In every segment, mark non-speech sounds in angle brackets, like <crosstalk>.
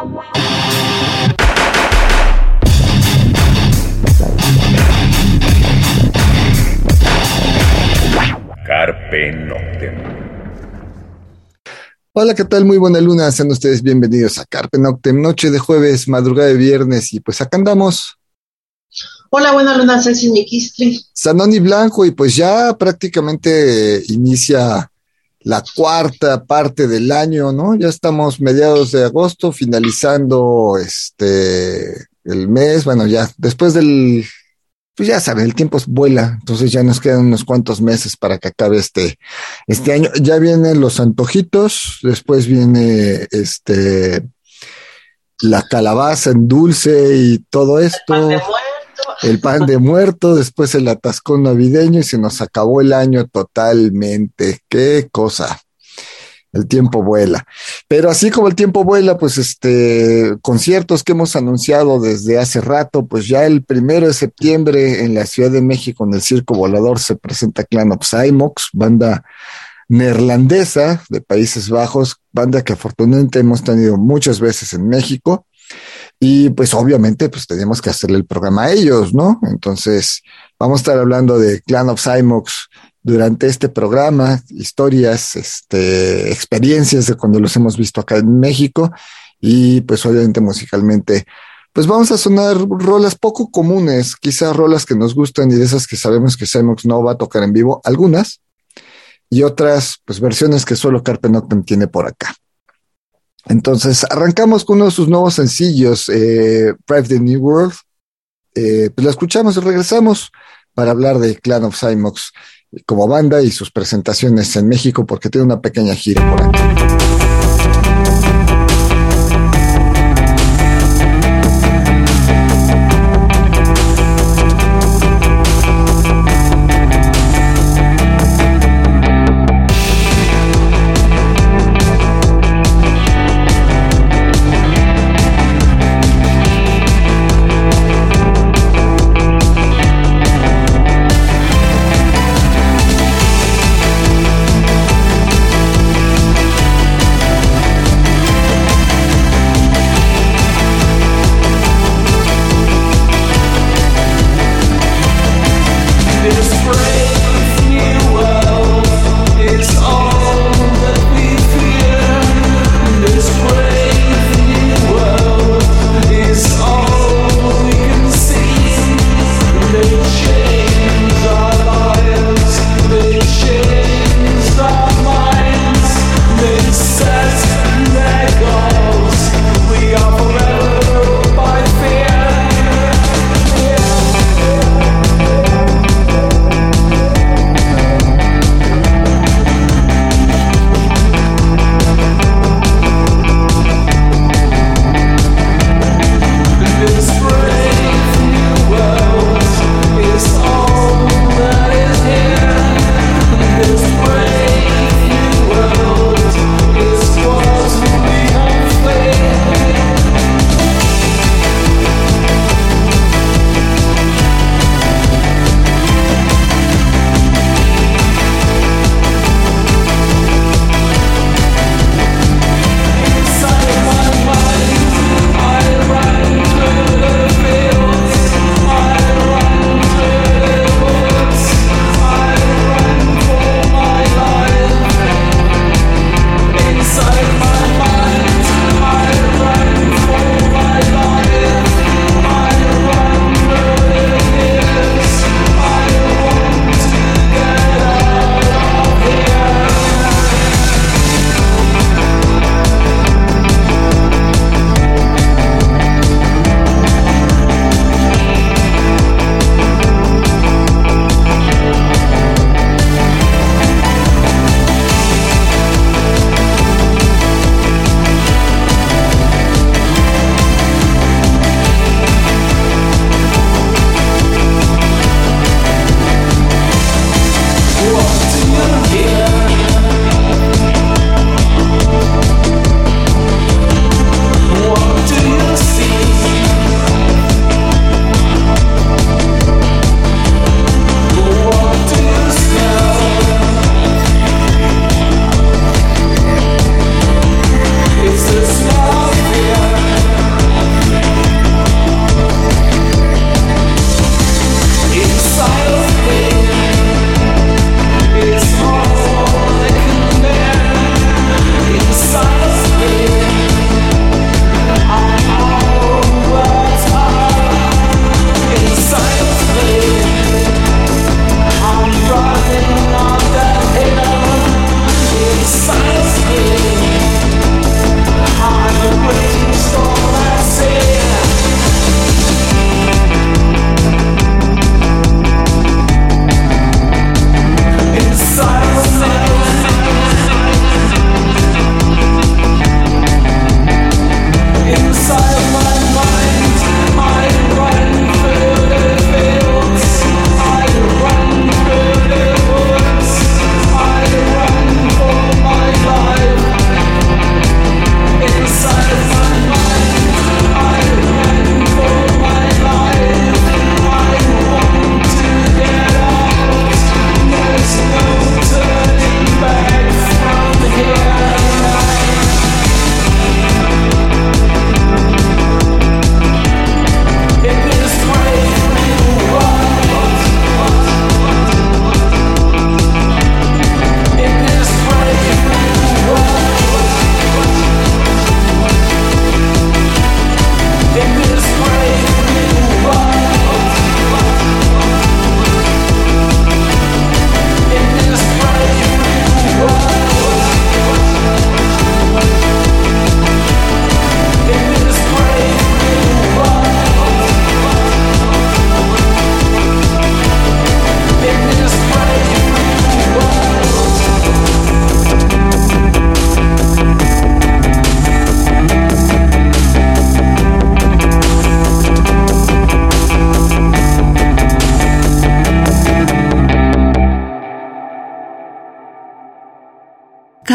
Carpe Noctem. Hola, ¿qué tal? Muy buena luna. Sean ustedes bienvenidos a Carpe Noctem, noche de jueves, madrugada de viernes. Y pues acá andamos. Hola, buena luna, Ceci Miquistri. Sanoni Blanco, y pues ya prácticamente inicia la cuarta parte del año, ¿no? Ya estamos mediados de agosto, finalizando este el mes, bueno, ya después del pues ya saben, el tiempo vuela, entonces ya nos quedan unos cuantos meses para que acabe este, este año. Ya vienen los antojitos, después viene este la calabaza en dulce y todo esto. El pan de muerto, el pan de muerto después el atascón navideño y se nos acabó el año totalmente. Qué cosa el tiempo vuela. Pero así como el tiempo vuela, pues este, conciertos que hemos anunciado desde hace rato, pues ya el primero de septiembre en la Ciudad de México en el Circo Volador se presenta Clan of banda neerlandesa de Países Bajos, banda que afortunadamente hemos tenido muchas veces en México. Y pues obviamente pues tenemos que hacerle el programa a ellos, ¿no? Entonces vamos a estar hablando de Clan of Cymox, durante este programa, historias, este, experiencias de cuando los hemos visto acá en México y pues obviamente musicalmente, pues vamos a sonar rolas poco comunes, quizás rolas que nos gustan y de esas que sabemos que Semox no va a tocar en vivo, algunas, y otras pues versiones que solo Carpe Noctem tiene por acá. Entonces, arrancamos con uno de sus nuevos sencillos, eh, Private New World. Eh, pues la escuchamos y regresamos para hablar de Clan of Cymox como banda y sus presentaciones en México porque tiene una pequeña gira por aquí.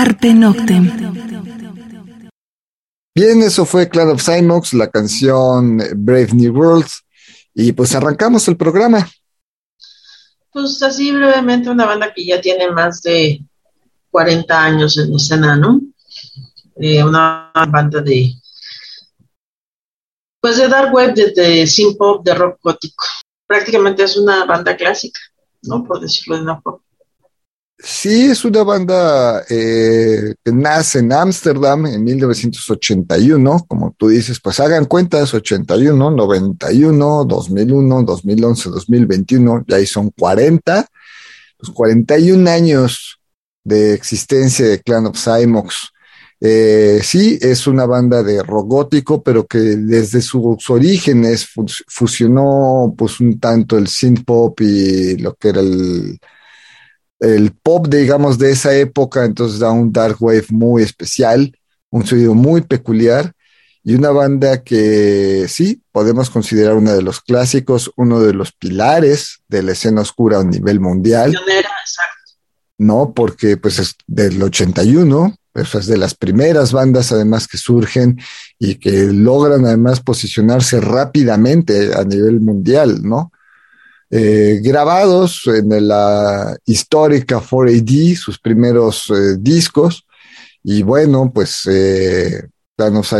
Carpe Noctem. Bien, eso fue Clan of Cymox, la canción Brave New World. Y pues arrancamos el programa. Pues así brevemente, una banda que ya tiene más de 40 años en escena, ¿no? Eh, una banda de. Pues de dark web, de, de synth pop, de rock gótico. Prácticamente es una banda clásica, ¿no? Por decirlo de una forma. Sí, es una banda eh, que nace en Ámsterdam en 1981, como tú dices, pues hagan cuentas, 81, 91, 2001, 2011, 2021, ya ahí son 40, los 41 años de existencia de Clan of Cymox. Eh, sí, es una banda de rock pero que desde sus orígenes fusionó pues un tanto el synth pop y lo que era el el pop, digamos, de esa época, entonces da un dark wave muy especial, un sonido muy peculiar y una banda que sí, podemos considerar uno de los clásicos, uno de los pilares de la escena oscura a nivel mundial. exacto. No, porque pues es del 81, pues es de las primeras bandas además que surgen y que logran además posicionarse rápidamente a nivel mundial, ¿no? Eh, grabados en la histórica 4AD, sus primeros eh, discos. Y bueno, pues eh, Danos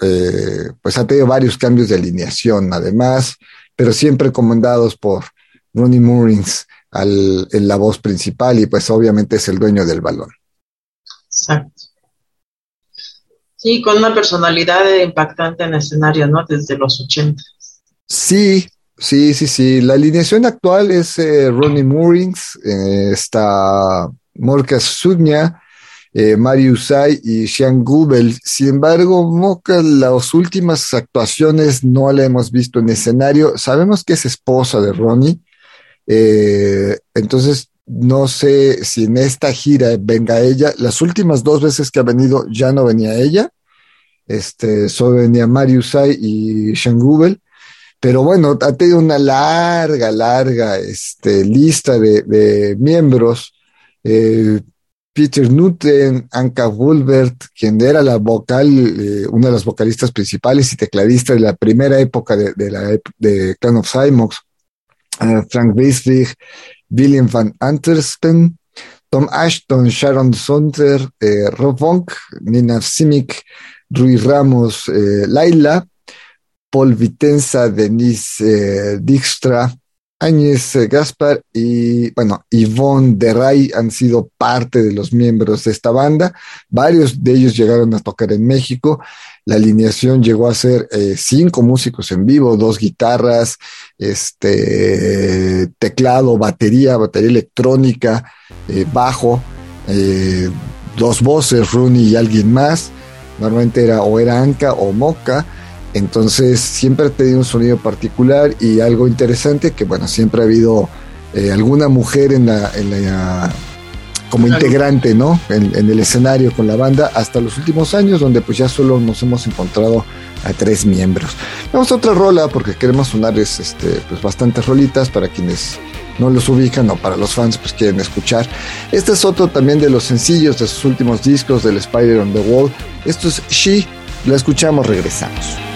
eh, pues ha tenido varios cambios de alineación, además, pero siempre comandados por Ronnie Moorings en la voz principal y pues obviamente es el dueño del balón. Exacto. Sí, con una personalidad impactante en el escenario, ¿no? Desde los 80. Sí, Sí, sí, sí. La alineación actual es eh, Ronnie Moorings, eh, está Sugnia, eh, Mario Usai y Sean Gubel. Sin embargo, Moka, las últimas actuaciones no la hemos visto en escenario. Sabemos que es esposa de Ronnie. entonces, no sé si en esta gira venga ella. Las últimas dos veces que ha venido ya no venía ella. Este, solo venía Mario Usai y Sean Gubel. Pero bueno, ha tenido una larga, larga este, lista de, miembros. Eh, Peter Newton, Anka Wolbert, quien era la vocal, eh, una de las vocalistas principales y tecladista de la primera época de, la, de Clan of Cymox, eh, Frank Weisbrich, William van Anterspen, Tom Ashton, Sharon Sonter, Rob Vonk, Nina Simic, Rui Ramos, Laila, Paul Vitenza, Denise eh, Dijkstra, Áñez eh, Gaspar y, bueno, Yvonne Derray han sido parte de los miembros de esta banda. Varios de ellos llegaron a tocar en México. La alineación llegó a ser eh, cinco músicos en vivo, dos guitarras, este, teclado, batería, batería electrónica, bajo, dos voces, Rooney y alguien más. Normalmente era o era Anka o Moca entonces siempre ha tenido un sonido particular y algo interesante que bueno, siempre ha habido eh, alguna mujer en la, como integrante, ¿no? En, el escenario con la banda hasta los últimos años, donde pues ya solo nos hemos encontrado a tres miembros. Vamos a otra rola porque queremos sonar este, pues bastantes rolitas para quienes no los ubican o para los fans pues quieren escuchar. Este es otro también de los sencillos de sus últimos discos del Spider on the Wall. Esto es She, lo escuchamos, regresamos.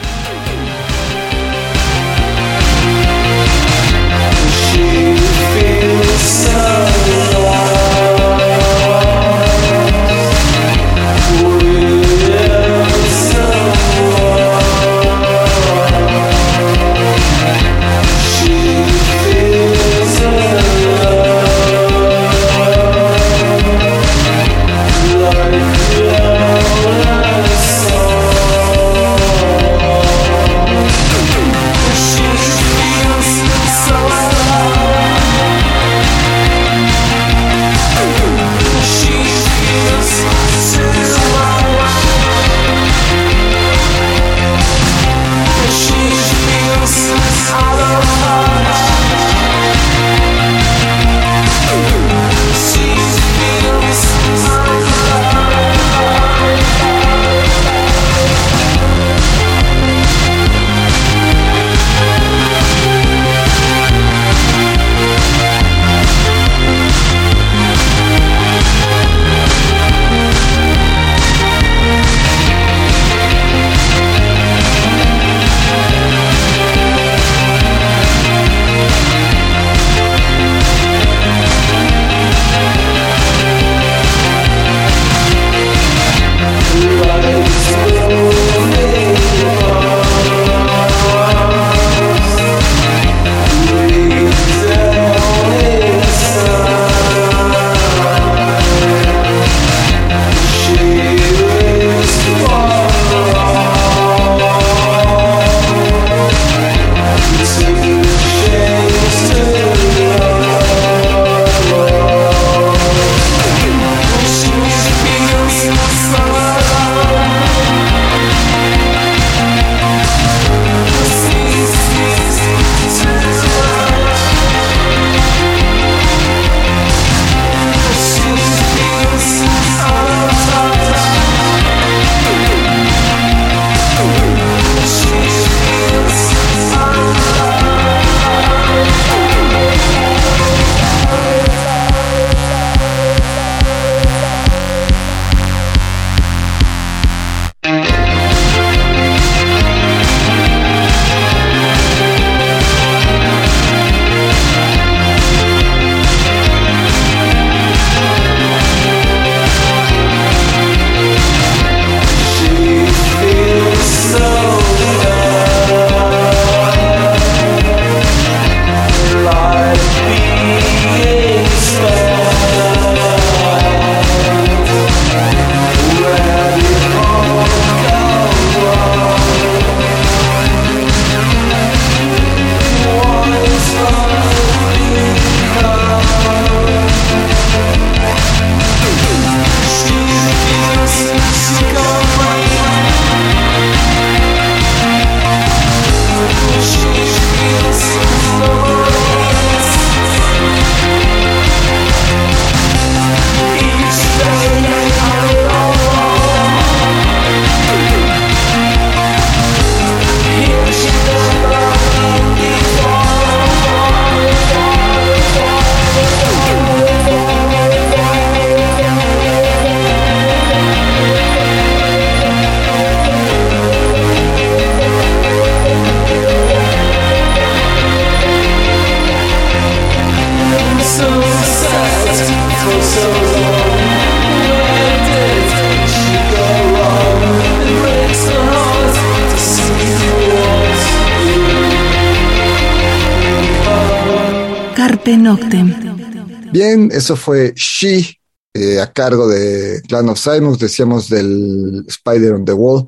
Eso fue She, eh, a cargo de Clan of Simons, decíamos del Spider on the Wall.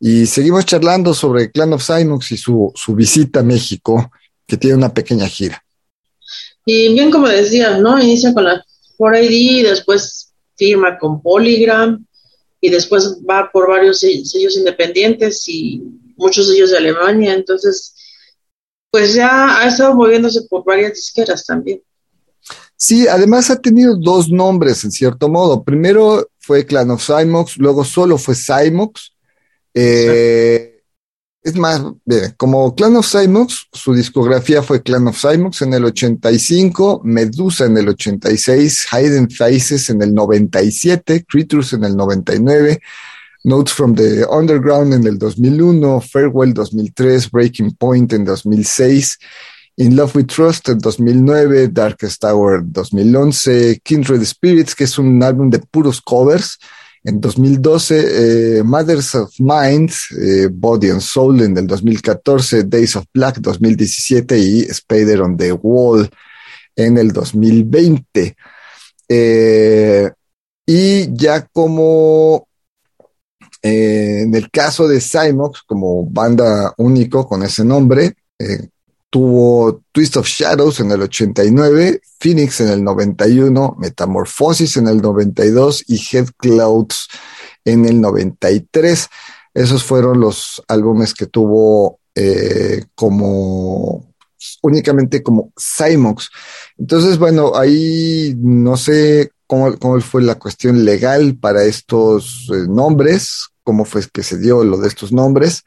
Y seguimos charlando sobre Clan of Simons y su, su visita a México, que tiene una pequeña gira. Y bien como decía, ¿no? Inicia con la 4ID, después firma con Polygram y después va por varios sellos independientes y muchos sellos de Alemania. Entonces, pues ya ha estado moviéndose por varias disqueras también. Sí, además ha tenido dos nombres en cierto modo. Primero fue Clan of Cymox, luego solo fue Cymox. Eh, es más, como Clan of Cymox, su discografía fue Clan of Cymox en el 85, Medusa en el 86, Hidden Faces en el 97, Creatures en el 99, Notes from the Underground en el 2001, Farewell 2003, Breaking Point en 2006, In Love We Trust en 2009, Darkest Tower 2011, Kindred Spirits, que es un álbum de puros covers, en 2012, eh, Mothers of Mind, eh, Body and Soul en el 2014, Days of Black 2017 y Spider on the Wall en el 2020. Eh, y ya como en el caso de Cymox, como banda único con ese nombre, tuvo Twist of Shadows en el 89, Phoenix en el 91, Metamorphosis en el 92 y Head Clouds en el 93. Esos fueron los álbumes que tuvo eh, como únicamente como Cymox. Entonces, bueno, ahí no sé cómo, cómo fue la cuestión legal para estos eh, nombres, cómo fue que se dio lo de estos nombres,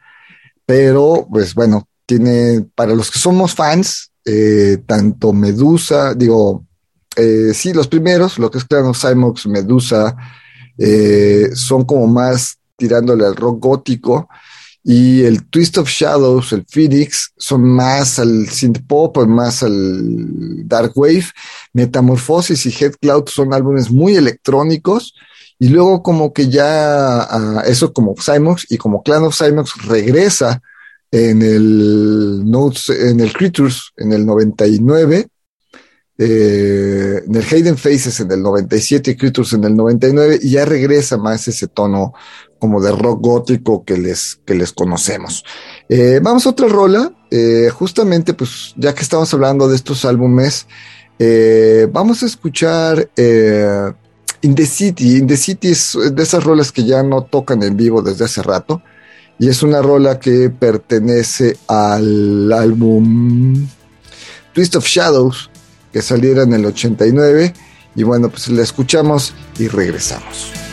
pero pues bueno, tiene, para los que somos fans, eh, tanto Medusa, digo, eh, sí, los primeros, lo que es claro, Cymox, Medusa, eh, son como más tirándole al rock gótico, y el Twist of Shadows, el Phoenix, son más al synth pop, más al dark wave. Metamorphosis y Head Cloud son álbumes muy electrónicos. Y luego como que ya ah, eso como Cymox y como Clan of Cymox regresa en el Notes, en el Creatures en el 99, eh, en el Hayden Faces en el 97 y Creatures en el 99, y ya regresa más ese tono como de rock gótico que les, que les conocemos. Eh, vamos a otra rola, eh, justamente pues ya que estamos hablando de estos álbumes, vamos a escuchar In the City. In the City es de esas rolas que ya no tocan en vivo desde hace rato y es una rola que pertenece al álbum Twist of Shadows que saliera en el 89 y bueno pues la escuchamos y regresamos.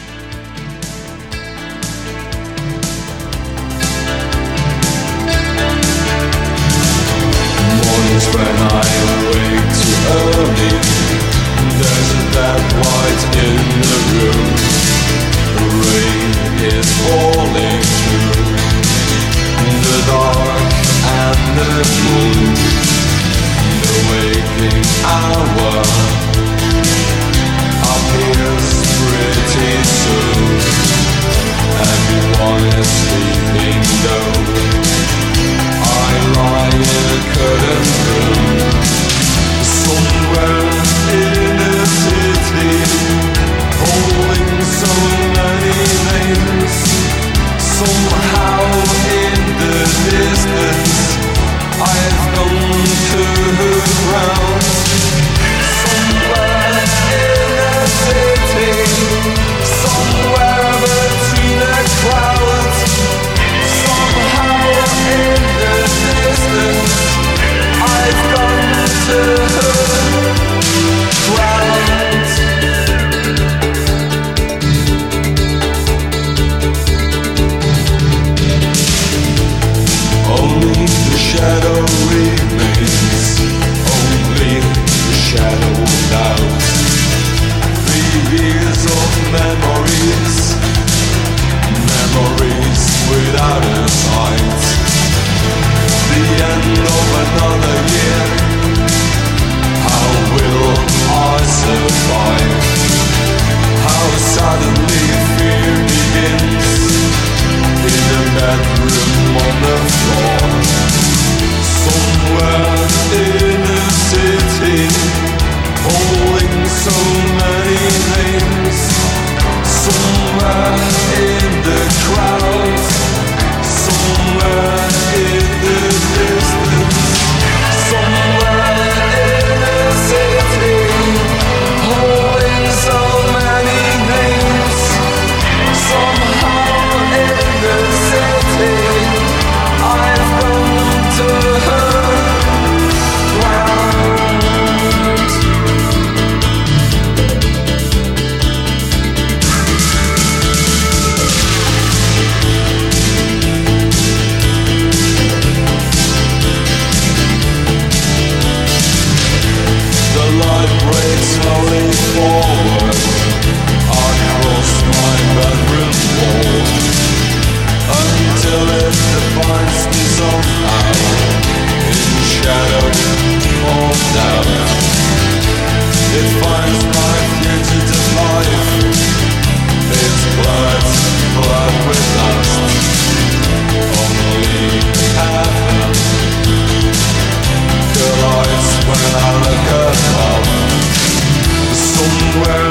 somewhere.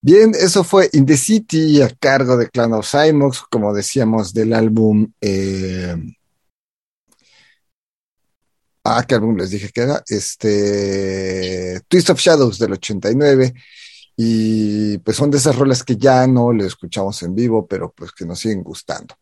Bien, eso fue In the City a cargo de Clan of Simox, como decíamos, del álbum. Eh... Ah, ¿qué álbum les dije que era? Este. Twist of Shadows del 89. Y pues son de esas rolas que ya no le escuchamos en vivo, pero pues que nos siguen gustando.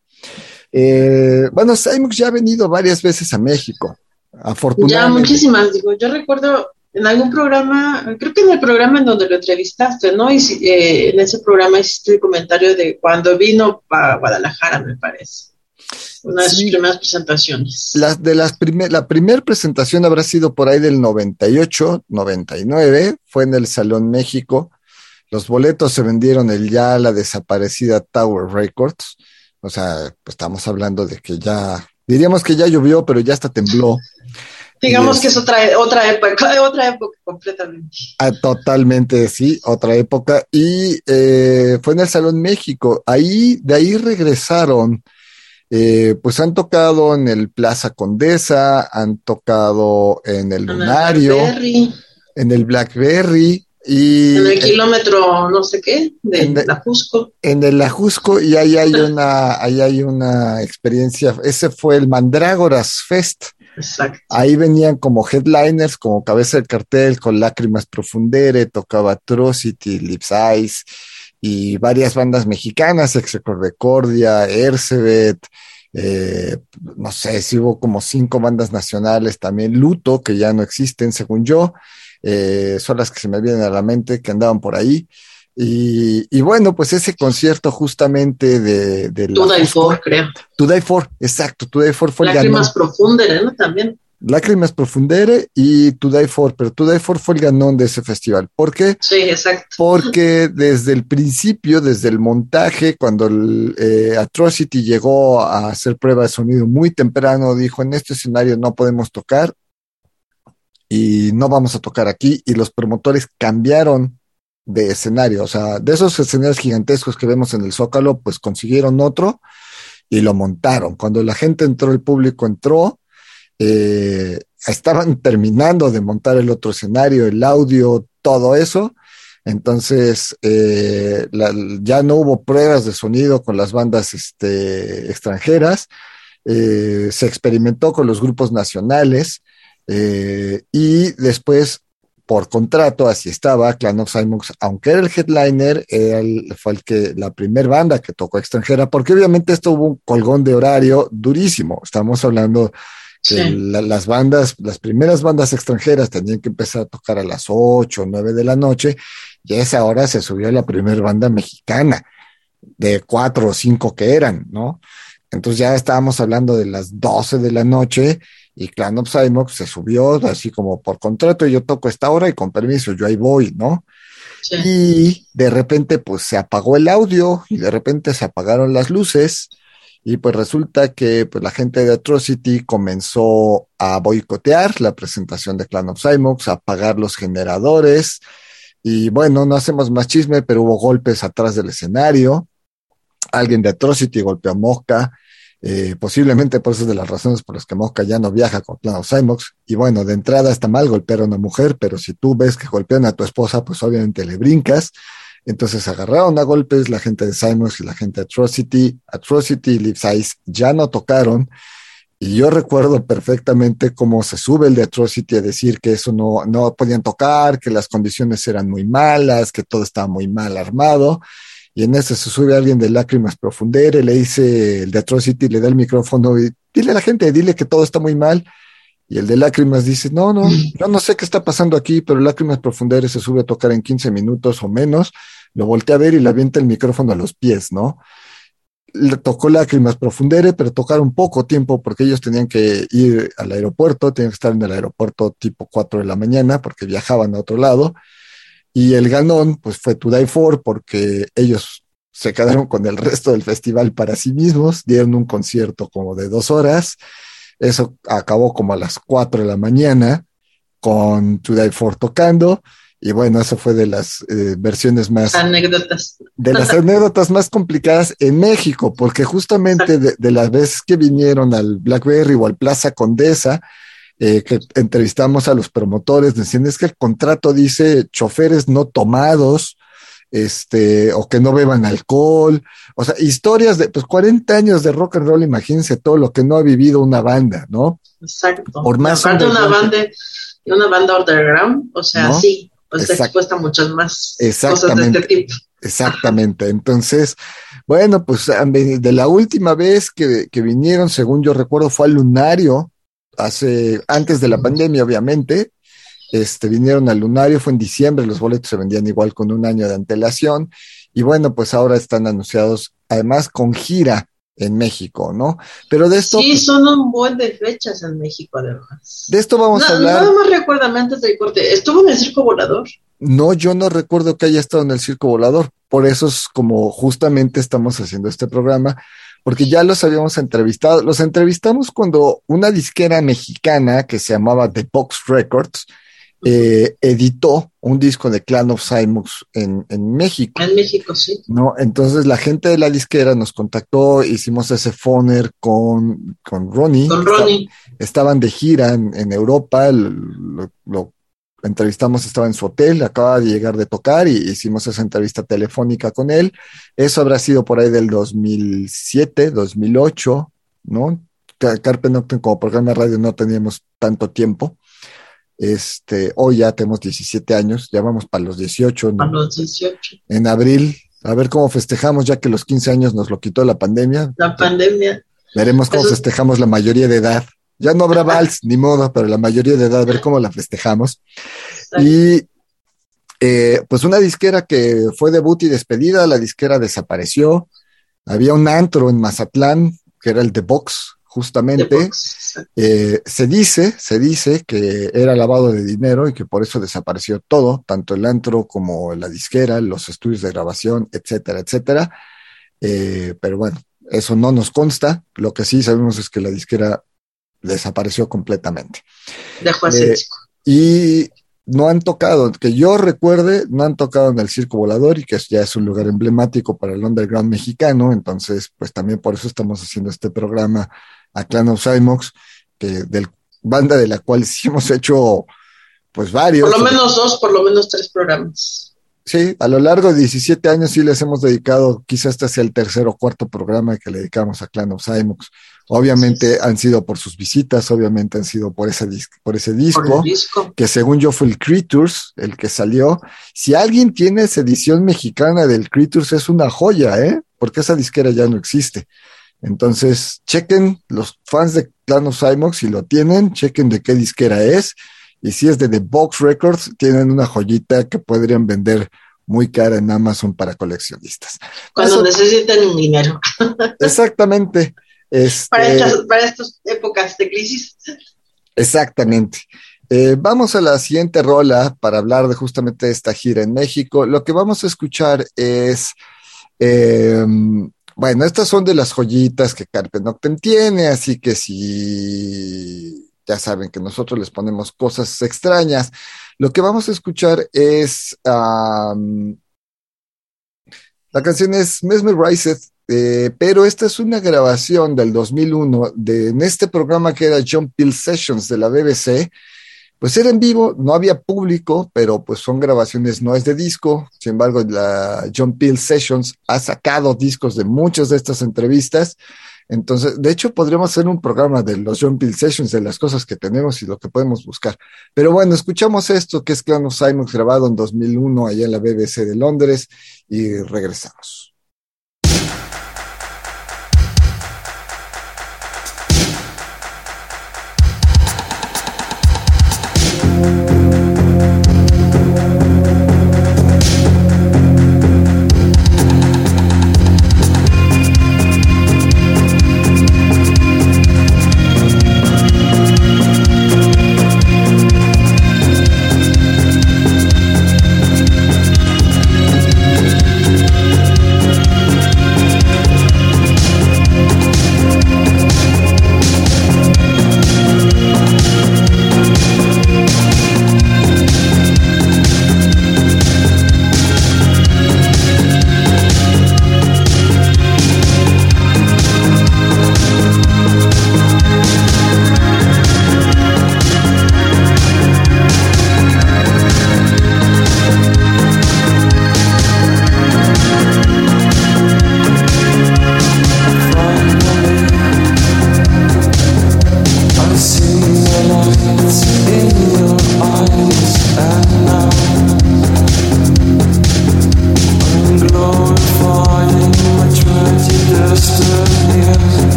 Eh, bueno, Simox ya ha venido varias veces a México. Afortunadamente. Ya, muchísimas, digo, yo recuerdo en algún programa, creo que en el programa en donde lo entrevistaste, ¿no? Y eh, en ese programa hiciste el comentario de cuando vino a Guadalajara, me parece. Una de sus primeras presentaciones. Las de las la primera presentación habrá sido por ahí del 98, 99, fue en el Salón México. Los boletos se vendieron el ya la desaparecida Tower Records. O sea, pues estamos hablando de que ya, diríamos que ya llovió, pero ya hasta tembló. Digamos que es otra, otra época, <laughs> otra época completamente. Ah, totalmente, sí, otra época. Y eh, fue en el Salón México. Ahí, de ahí regresaron. Eh, pues han tocado en el Plaza Condesa, han tocado en el Lunario, en el Blackberry y en el kilómetro no sé qué de la Jusco. En el Ajusco y ahí hay una, ahí hay una experiencia. Ese fue el Mandrágoras Fest Ahí venían como headliners, como cabeza del cartel, con Lágrimas Profundere, tocaba Atrocity, Lips Eyes y varias bandas mexicanas, Execordecordia, Ercebet, eh, no sé si hubo como cinco bandas nacionales también, Luto, que ya no existen según yo, eh, son las que se me vienen a la mente que andaban por ahí. Y, bueno, pues ese concierto justamente de, de To Die For, creo. To Die For, exacto, To Die For fue Lágrimas Profundere, ¿no? También. Lágrimas Profundere y To Die For, pero To Die For fue el ganón de ese festival. ¿Por qué? Sí, exacto. Porque desde el principio, desde el montaje, cuando el, eh, Atrocity llegó a hacer prueba de sonido muy temprano, dijo, en este escenario no podemos tocar y no vamos a tocar aquí, y los promotores cambiaron de escenario, o sea, de esos escenarios gigantescos que vemos en el Zócalo, pues consiguieron otro y lo montaron. Cuando la gente entró, el público entró, eh, estaban terminando de montar el otro escenario, el audio, todo eso. Entonces, eh, ya no hubo pruebas de sonido con las bandas este, extranjeras. Eh, se experimentó con los grupos nacionales y después por contrato, así estaba, Clan of Simons, aunque era el headliner, fue el que, la primera banda que tocó extranjera, porque obviamente esto hubo un colgón de horario durísimo. Estamos hablando que las bandas, las primeras bandas extranjeras tenían que empezar a tocar a las 8 o 9 de la noche, y a esa hora se subió la primera banda mexicana, de cuatro o cinco que eran, ¿no? Entonces ya estábamos hablando de las 12 de la noche y Clan of Simox se subió así como por contrato, yo toco esta hora y con permiso, yo ahí voy, ¿no? Y de repente pues se apagó el audio y de repente se apagaron las luces y pues resulta que pues la gente de Atrocity comenzó a boicotear la presentación de Clan of Simox, a apagar los generadores y bueno, no hacemos más chisme, pero hubo golpes atrás del escenario, alguien de Atrocity golpeó a Mosca, Eh, posiblemente por eso es de las razones por las que Mosca ya no viaja con of Cymox. Y bueno, de entrada está mal golpear a una mujer, pero si tú ves que golpean a tu esposa, pues obviamente le brincas. Entonces agarraron a golpes la gente de Cymox y la gente de Atrocity. Atrocity y Live Size ya no tocaron. Y yo recuerdo perfectamente cómo se sube el de Atrocity a decir que eso no, no podían tocar, que las condiciones eran muy malas, que todo estaba muy mal armado. Y en ese se sube alguien de Lágrimas Profundere, le dice el de Atrocity, le da el micrófono y dile a la gente, dile que todo está muy mal. Y el de Lágrimas dice, no, no, yo no sé qué está pasando aquí, pero Lágrimas Profundere se sube a tocar en 15 minutos o menos. Lo voltea a ver y le avienta el micrófono a los pies, ¿no? Le tocó Lágrimas Profundere, pero tocaron poco tiempo porque ellos tenían que ir al aeropuerto, tenían que estar en el aeropuerto tipo 4 de la mañana porque viajaban a otro lado. Y el ganón, pues fue To Die For, porque ellos se quedaron con el resto del festival para sí mismos, dieron un concierto como de dos horas. Eso acabó como a las cuatro de la mañana con To Die For tocando. Y bueno, eso fue de las eh, versiones más... Anécdotas. De las <laughs> anécdotas más complicadas en México, porque justamente de, de las veces que vinieron al Blackberry o al Plaza Condesa, eh, que entrevistamos a los promotores, decían es que el contrato dice choferes no tomados, este, o que no beban alcohol, o sea, historias de, pues 40 años de rock and roll, imagínense todo lo que no ha vivido una banda, ¿no? Exacto. Por más Aparte una banda, una banda underground, o sea, ¿No? sí, pues está Exacto. expuesta a muchas más cosas de este tipo. Exactamente. Entonces, bueno, pues de la última vez que, que vinieron, según yo recuerdo, fue al Lunario, hace, antes de la pandemia, obviamente. Este, vinieron al Lunario, fue en diciembre, los boletos se vendían igual con un año de antelación. Y bueno, pues ahora están anunciados, además con gira en México, ¿no? Pero de esto, Sí, son un buen de fechas en México, además. de esto vamos a No, hablar. nada más recuérdame antes del corte, estuvo en el circo volador. No, yo no recuerdo que haya estado en el circo volador. Por eso es como justamente estamos haciendo este programa, porque ya los habíamos entrevistado. Los entrevistamos cuando una disquera mexicana que se llamaba The Box Records eh, editó un disco de Clan of Cymox en, en México. En México, sí. ¿no? Entonces la gente de la disquera nos contactó, hicimos ese phoner con, con Ronnie. Con Ronnie. Estaban de gira en, en Europa, l- lo, lo entrevistamos, estaba en su hotel, acaba de llegar de tocar y hicimos esa entrevista telefónica con él. Eso habrá sido por ahí del 2007, 2008, ¿no? Ca- Carpe Noctem como programa de radio no teníamos tanto tiempo. Este, hoy ya tenemos 17 años, ya vamos para los 18, ¿no? A los 18. en abril, a ver cómo festejamos, ya que los 15 años nos lo quitó la pandemia. La pandemia. Veremos cómo Eso- festejamos la mayoría de edad. Ya no habrá vals, ni modo, pero la mayoría de edad, a ver cómo la festejamos. Y eh, pues una disquera que fue debut y despedida, la disquera desapareció. Había un antro en Mazatlán, que era el The Box, justamente. box. Eh, se dice, se dice que era lavado de dinero y que por eso desapareció todo, tanto el antro como la disquera, los estudios de grabación, etcétera, etcétera. Eh, pero bueno, eso no nos consta. Lo que sí sabemos es que la disquera desapareció completamente. Dejó Eh, ese disco. Y no han tocado, que yo recuerde, no han tocado en el Circo Volador y que ya es un lugar emblemático para el underground mexicano. Entonces, pues también por eso estamos haciendo este programa a Clan of Cymox, que del banda de la cual sí hemos hecho pues varios. Por lo menos dos, por lo menos tres programas. Sí, a lo largo de 17 años sí les hemos dedicado, quizás este sea el tercer o cuarto programa que le dedicamos a Clan of Cymox. Obviamente han sido por sus visitas, obviamente han sido por ese, por ese disco que según yo fue el Creatures, el que salió. Si alguien tiene esa edición mexicana del Creatures, es una joya, ¿eh? Porque esa disquera ya no existe. Entonces, chequen los fans de Clan of Cymox, si lo tienen, chequen de qué disquera es. Y si es de The Box Records, tienen una joyita que podrían vender muy cara en Amazon para coleccionistas. Cuando Eso- necesiten dinero. exactamente. Este, Para, estas, para estas épocas de crisis. Exactamente. Eh, vamos a la siguiente rola para hablar de justamente esta gira en México. Lo que vamos a escuchar es, eh, bueno, estas son de las joyitas que Carpe Noctem tiene, así que si ya saben que nosotros les ponemos cosas extrañas, lo que vamos a escuchar es, la canción es Mesmerized eh, pero esta es una grabación del 2001 de, en este programa que era John Peel Sessions de la BBC. Pues era en vivo, no había público, pero pues son grabaciones, no es de disco. Sin embargo, la John Peel Sessions ha sacado discos de muchas de estas entrevistas. Entonces, de hecho, podríamos hacer un programa de los John Peel Sessions, de las cosas que tenemos y lo que podemos buscar. Pero bueno, escuchamos esto que es Clan of Simons grabado en 2001 allá en la BBC de Londres y regresamos.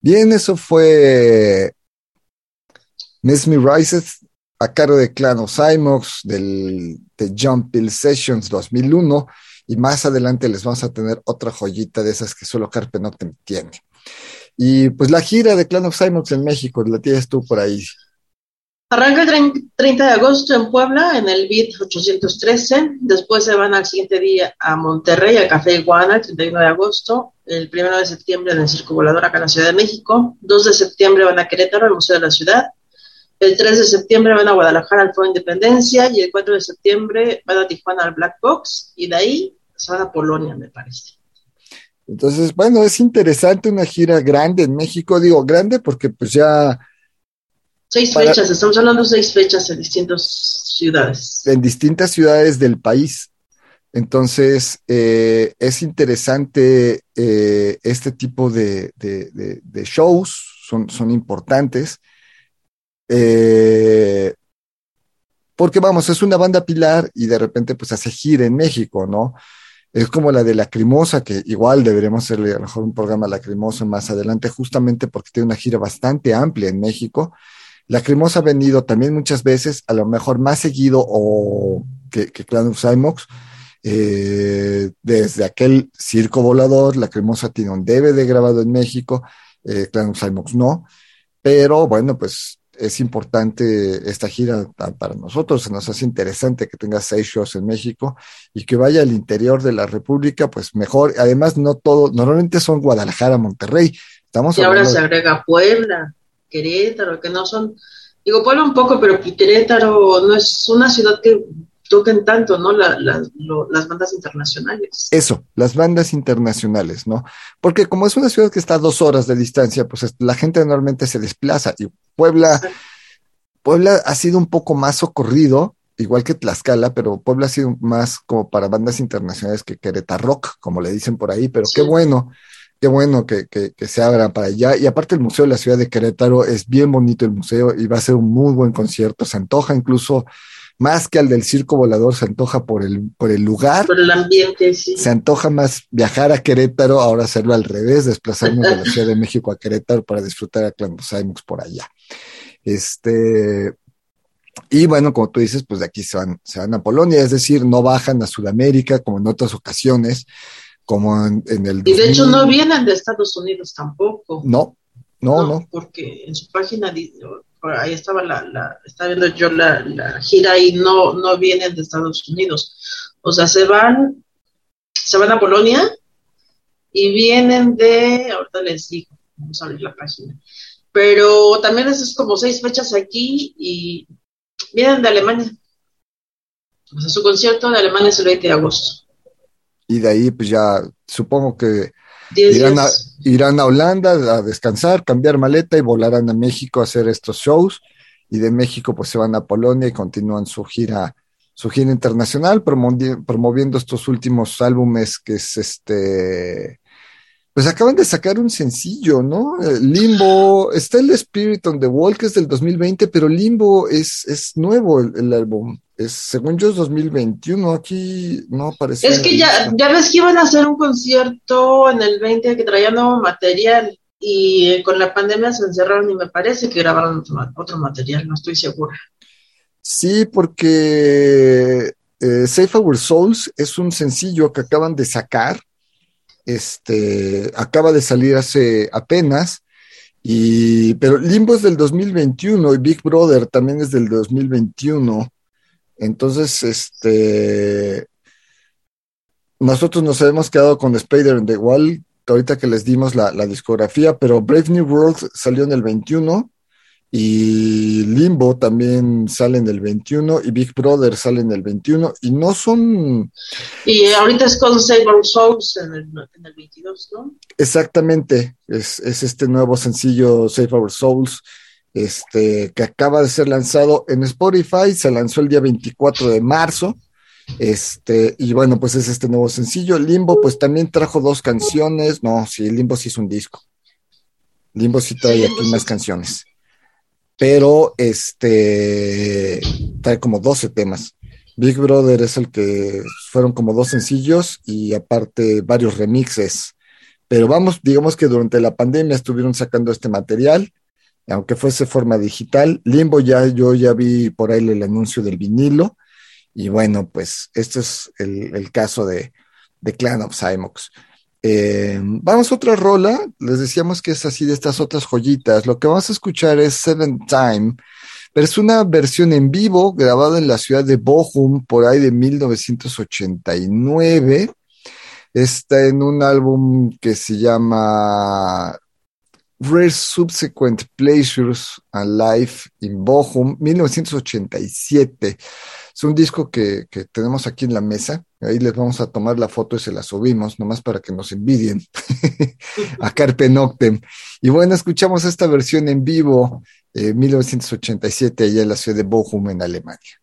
Bien, eso fue Mesmerized a cargo de Clan Cymox del de Jump Pill Sessions 2001 y más adelante les vamos a tener otra joyita de esas que solo Carpe Noctem tiene. Y pues la gira de Clan of Cymox en México, la tienes tú por ahí. Arranca el 30 de agosto en Puebla, en el BIT 813. Después se van al siguiente día a Monterrey, a Café Iguana, el 31 de agosto. El 1 de septiembre en el Circo Volador, acá en la Ciudad de México. 2 de septiembre van a Querétaro, al Museo de la Ciudad. El 3 de septiembre van a Guadalajara al Foro Independencia. Y el 4 de septiembre van a Tijuana al Black Box. Y de ahí se van a Polonia, me parece. Entonces, bueno, es interesante una gira grande en México. Digo grande porque pues ya Seis fechas, estamos hablando de seis fechas en distintas ciudades. En distintas ciudades del país. Entonces, eh, es interesante eh, este tipo de, shows, son, son importantes. Eh, porque vamos, es una banda pilar y de repente pues hace gira en México, ¿no? Es como la de Lacrimosa, que igual deberíamos hacerle a lo mejor un programa Lacrimosa más adelante, justamente porque tiene una gira bastante amplia en México Lacrimosa ha venido también muchas veces, a lo mejor más seguido o que, Clan of Cymox, eh, desde aquel circo volador, Lacrimosa tiene un DVD grabado en México, eh, Clan of Cymox no, pero bueno, pues es importante esta gira para nosotros, se nos hace interesante que tenga seis shows en México y que vaya al interior de la República, pues mejor. Además, no todo, normalmente son Guadalajara, Monterrey. Estamos y ahora se agrega Puebla. Querétaro, que no son, digo, Puebla un poco, pero Querétaro no es una ciudad que toquen tanto, ¿no? las bandas internacionales. Eso, las bandas internacionales, ¿no? Porque como es una ciudad que está a dos horas de distancia, pues la gente normalmente se desplaza y Puebla, Puebla ha sido un poco más socorrido, igual que Tlaxcala, pero Puebla ha sido más como para bandas internacionales que Querétaro Rock, como le dicen por ahí, pero qué bueno qué bueno que, se abra para allá. Y aparte el Museo de la Ciudad de Querétaro es bien bonito el museo y va a ser un muy buen concierto. Se antoja incluso más que al del Circo Volador, se antoja por el, por el lugar. Por el ambiente, sí. Se antoja más viajar a Querétaro, ahora hacerlo al revés, desplazarnos de la <laughs> Ciudad de México a Querétaro para disfrutar a Clandosaimus por allá. Este, y bueno, como tú dices, pues de aquí se van, se van a Polonia, es decir, no bajan a Sudamérica como en otras ocasiones, como en, el... Y de hecho no vienen de Estados Unidos tampoco. No, no, no. Porque en su página, ahí estaba la, estaba viendo yo la, gira y no, no vienen de Estados Unidos. O sea, se van, se van a Polonia y vienen de, ahorita les digo, vamos a abrir la página. Pero también es como seis fechas aquí y vienen de Alemania. O sea, su concierto de Alemania es el 20 de agosto y de ahí pues ya supongo que irán a, irán a, Holanda a descansar, cambiar maleta y volarán a México a hacer estos shows y de México pues se van a Polonia y continúan su gira su gira internacional promoviendo estos últimos álbumes que es este pues acaban de sacar un sencillo, ¿no? Eh, Limbo, está el Spirit on the Wall, que es del 2020, pero Limbo es, es nuevo el, álbum. Es, según yo es 2021, aquí no aparece. Es que ya, ya ves que iban a hacer un concierto en el 20 que traía nuevo material y con la pandemia se encerraron y me parece que grabaron otro, material, no estoy segura. Sí, porque eh, Safe Our Souls es un sencillo que acaban de sacar este, acaba de salir hace apenas, y, pero Limbo es del 2021 y Big Brother también es del 2021. Entonces, este, nosotros nos hemos quedado con Spider and the Wall, ahorita que les dimos la, la discografía, pero Brave New World salió en el 21 y Limbo también sale en el 21 y Big Brother sale en el 21 y no son... Y ahorita es con Save Our Souls en el, en el 22, ¿no? Exactamente, es, es, este nuevo sencillo Save Our Souls este, que acaba de ser lanzado en Spotify, se lanzó el día 24 de marzo. Este, y bueno, pues es este nuevo sencillo. Limbo, pues también trajo dos canciones. No, sí, Limbo sí es un disco. Limbo sí trae aquí más canciones pero este trae como 12 temas. Big Brother es el que fueron como dos sencillos y aparte varios remixes pero vamos, digamos que durante la pandemia estuvieron sacando este material, aunque fuese forma digital. Limbo ya, yo ya vi por ahí el anuncio del vinilo, y bueno, pues este es el, caso de, Clan of Cymox. Eh, vamos a otra rola, les decíamos que es así de estas otras joyitas. Lo que vamos a escuchar es Seven Time, pero es una versión en vivo grabada en la ciudad de Bochum por ahí de 1989 está en un álbum que se llama Rare Subsequent Pleasures and Life in Bochum, 1987. Es un disco que, tenemos aquí en la mesa. Ahí les vamos a tomar la foto y se la subimos, nomás para que nos envidien <laughs> a Carpe Noctem. Y bueno, escuchamos esta versión en vivo, eh, 1987, allá en la ciudad de Bochum, en Alemania.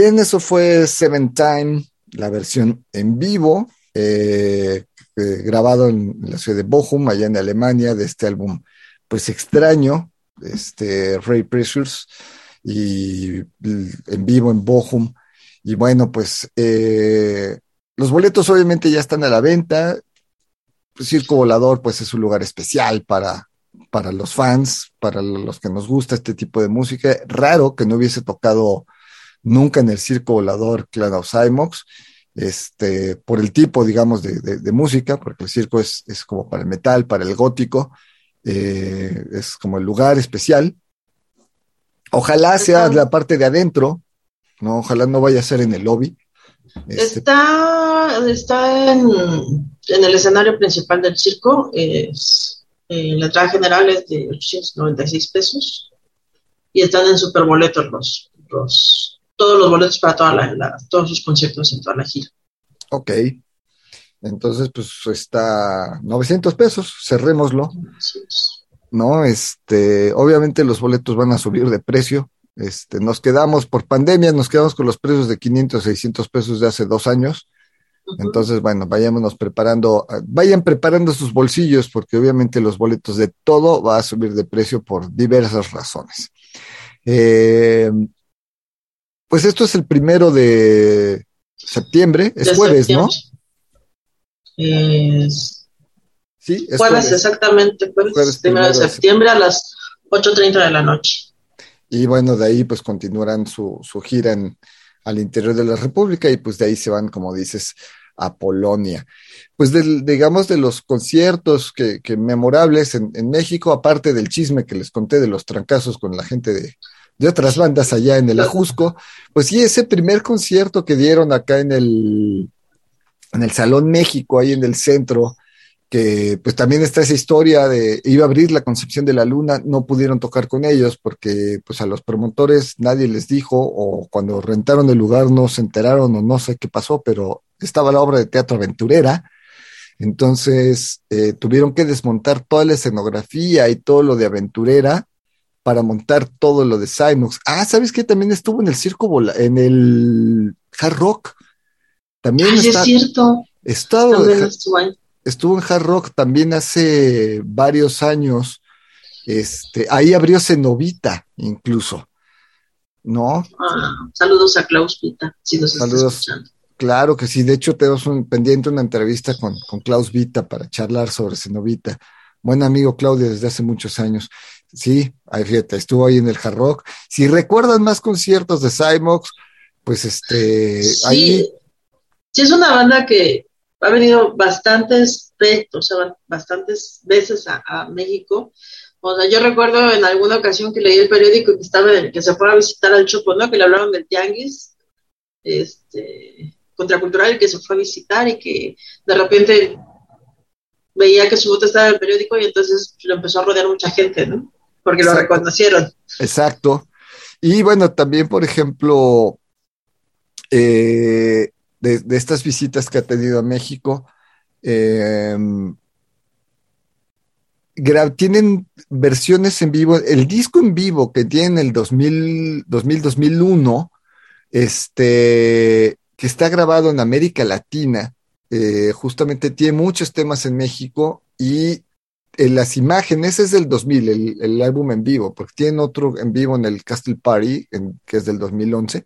Bien, eso fue Seven Time, la versión en vivo, eh, eh, grabado en la ciudad de Bochum, allá en Alemania, de este álbum, pues extraño, este Ray Pressures, y en vivo en Bochum. Y bueno, pues eh, los boletos obviamente ya están a la venta. Circo Volador, pues es un lugar especial para, para los fans, para los que nos gusta este tipo de música. Raro que no hubiese tocado nunca en el Circo Volador Cymox, este, por el tipo, digamos, de, música, porque el circo es, como para el metal, para el gótico, eh, es como el lugar especial. Ojalá sea la parte de adentro, ¿no? Ojalá no vaya a ser en el lobby. Este, está, está en, el escenario principal del circo. Es, eh, la entrada general es de 896 pesos y están en superboletos los, los, todos los boletos para toda la, todos sus conciertos en toda la gira. Ok. Entonces, pues está 900 pesos, cerrémoslo. ¿No? Este, obviamente los boletos van a subir de precio. Este, nos quedamos por pandemia, nos quedamos con los precios de 500, 600 pesos de hace dos años. Entonces, bueno, vayámonos preparando, ah, vayan preparando sus bolsillos porque obviamente los boletos de todo va a subir de precio por diversas razones. Eh, pues esto es el primero de septiembre, es jueves, ¿no? Es... Sí, es jueves, exactamente, jueves, primero de septiembre a las 8.30 de la noche. Y bueno, de ahí pues continuarán su, su gira en, al interior de la República y pues de ahí se van, como dices, a Polonia. Pues del, digamos de los conciertos que, que memorables en, en, México, aparte del chisme que les conté de los trancazos con la gente de, de otras bandas allá en el Ajusco, pues sí, ese primer concierto que dieron acá en el, en el Salón México, ahí en el centro, que pues también está esa historia de iba a abrir la Concepción de la Luna, no pudieron tocar con ellos porque pues a los promotores nadie les dijo o cuando rentaron el lugar no se enteraron o no sé qué pasó, pero estaba la obra de teatro aventurera, entonces eh, tuvieron que desmontar toda la escenografía y todo lo de aventurera para montar todo lo de Cymox. Ah, ¿sabes qué? También estuvo en el circo, en el Hard Rock. También es cierto. Estado estuvo en Hard Rock también hace varios años. Este, ahí abrió Cenovita, incluso. ¿No? Ah, saludos a Klaus Vita, si nos saludos. Claro que sí, de hecho tenemos un pendiente una entrevista con, con Klaus Vita para charlar sobre Cenovita. Buen amigo Claudio desde hace muchos años. Sí, ahí fíjate, estuvo ahí en el Hard Rock. Si recuerdan más conciertos de Cymox, pues este, sí, ahí. Sí, es una banda que ha venido bastantes veces, bastantes veces a, México. O sea, yo recuerdo en alguna ocasión que leí el periódico que estaba que se fue a visitar al Chopo, ¿no? Que le hablaron del Tianguis, este, contracultural, que se fue a visitar y que de repente veía que su voto estaba en el periódico y entonces lo empezó a rodear mucha gente, ¿no? Porque lo reconocieron. Exacto. Y bueno, también, por ejemplo, eh, de, estas visitas que ha tenido a México, em, tienen versiones en vivo, el disco en vivo que tiene el 2000, 2001, este, que está grabado en América Latina, eh, justamente tiene muchos temas en México y en las imágenes es del 2000, el, álbum en vivo, porque tiene otro en vivo en el Castle Party, que es del 2011.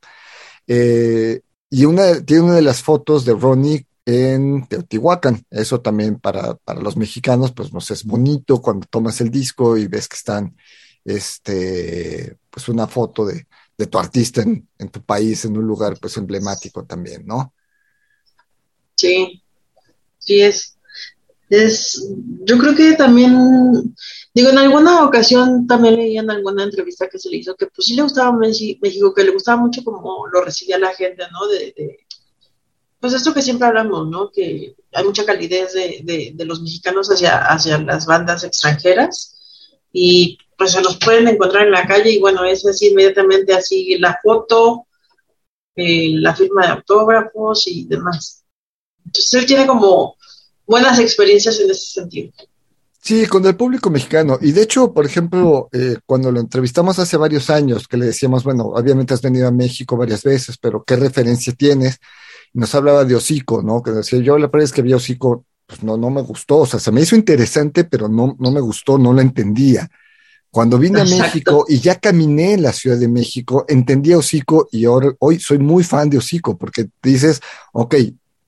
Eh, y una, tiene una de las fotos de Ronnie en Teotihuacán. Eso también para, para los mexicanos, pues nos es bonito cuando tomas el disco y ves que están, este, pues una foto de, de tu artista en, en, tu país, en un lugar pues emblemático también, ¿no? Sí, sí es. Es, yo creo que también, digo, en alguna ocasión también leí en alguna entrevista que se le hizo que pues sí le gustaba México, que le gustaba mucho como lo recibía la gente, ¿no? De, pues esto que siempre hablamos, ¿no? Que hay mucha calidez de, de, los mexicanos hacia, hacia las bandas extranjeras y pues se los pueden encontrar en la calle y bueno, es así inmediatamente así la foto, eh, la firma de autógrafos y demás. Entonces él tiene como buenas experiencias en ese sentido. Sí, con el público mexicano. Y de hecho, por ejemplo, eh, cuando lo entrevistamos hace varios años, que le decíamos, bueno, obviamente has venido a México varias veces, pero ¿qué referencia tienes? nos hablaba de hocico, ¿no? Que decía, yo la primera vez que vi hocico, pues no, no me gustó, o sea, se me hizo interesante, pero no, no me gustó, no lo entendía. Cuando vine a México y ya caminé en la Ciudad de México, entendí a Hocico y ahora, hoy soy muy fan de Hocico porque dices, ok,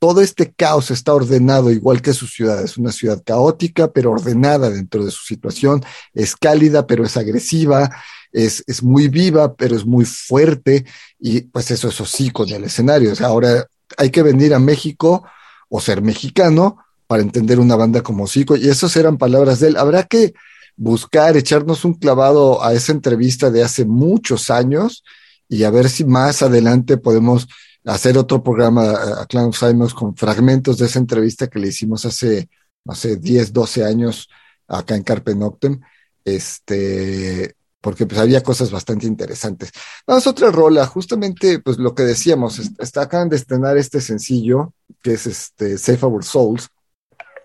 todo este caos está ordenado igual que su ciudad. Es una ciudad caótica, pero ordenada dentro de su situación. Es cálida, pero es agresiva. Es, es muy viva, pero es muy fuerte. Y pues eso es hocico en el escenario. O sea, ahora hay que venir a México o ser mexicano para entender una banda como Hocico. Y esas eran palabras de él. Habrá que buscar, echarnos un clavado a esa entrevista de hace muchos años y a ver si más adelante podemos hacer otro programa a Clan of Simons con fragmentos de esa entrevista que le hicimos hace, no sé, 10, 12 años acá en Carpe Noctem, este, porque pues había cosas bastante interesantes. Vamos a otra rola, justamente pues lo que decíamos, está, acaban de estrenar este sencillo, que es este Safe Our Souls,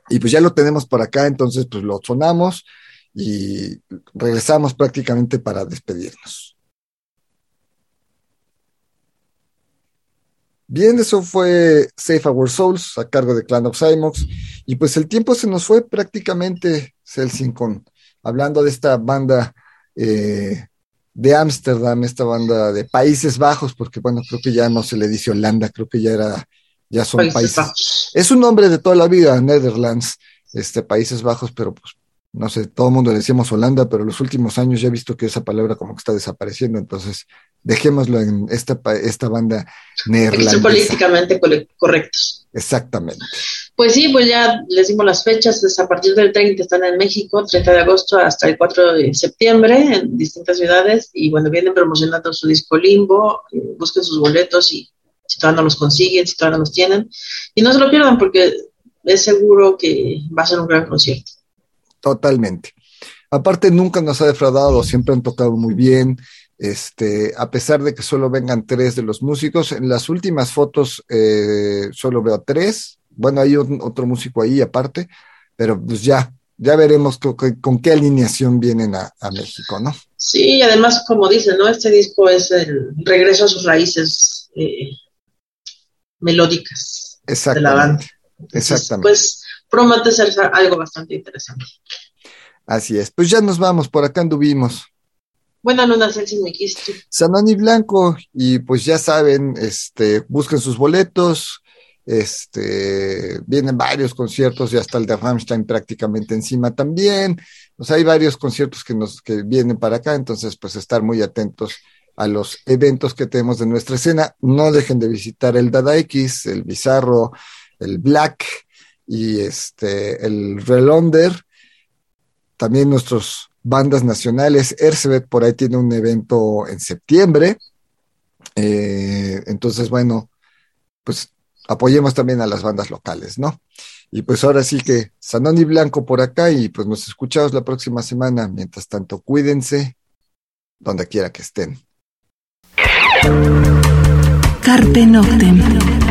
y pues ya lo tenemos por acá, entonces pues lo sonamos y regresamos prácticamente para despedirnos. Bien, eso fue Safe Our Souls a cargo de Clan of Cymox. Y pues el tiempo se nos fue prácticamente, Celsin, con hablando de esta banda eh, de Ámsterdam, esta banda de Países Bajos, porque bueno, creo que ya no se le dice Holanda, creo que ya era, ya son países. Es un nombre de toda la vida, Netherlands, este, Países Bajos, pero pues no sé, todo el mundo le decíamos Holanda, pero los últimos años ya he visto que esa palabra como que está desapareciendo, entonces dejémoslo en esta, esta banda neerlandesa. políticamente correctos. Exactamente. Pues sí, pues ya les dimos las fechas, es a partir del 30 están en México, 30 de agosto hasta el 4 de septiembre en distintas ciudades y bueno, vienen promocionando su disco Limbo, eh, busquen sus boletos y si todavía no los consiguen, si todavía no los tienen y no se lo pierdan porque es seguro que va a ser un gran concierto. Totalmente. Aparte, nunca nos ha defraudado, siempre han tocado muy bien. Este, a pesar de que solo vengan tres de los músicos, en las últimas fotos eh, solo veo tres. Bueno, hay otro músico ahí aparte, pero pues ya, ya veremos con, qué alineación vienen a, México, ¿no? Sí, además, como dicen, ¿no? Este disco es el regreso a sus raíces eh, melódicas de la banda. Exactamente. Pues promete ser algo bastante interesante. Así es. Pues ya nos vamos, por acá anduvimos. Buenas noches, Celsi. Sanoni Blanco, y pues ya saben, este, busquen sus boletos, este, vienen varios conciertos y hasta el de Rammstein prácticamente encima también. O hay varios conciertos que nos que vienen para acá, entonces pues estar muy atentos a los eventos que tenemos de nuestra escena. No dejen de visitar el Dada X, el Bizarro, el Black y este el Relonder. También nuestros bandas nacionales. Ercebet por ahí tiene un evento en septiembre. Eh, entonces, bueno, pues apoyemos también a las bandas locales, ¿no? Y pues ahora sí que Sanoni Blanco por acá y pues nos escuchamos la próxima semana. Mientras tanto, cuídense donde quiera que estén. Carpe Noctem.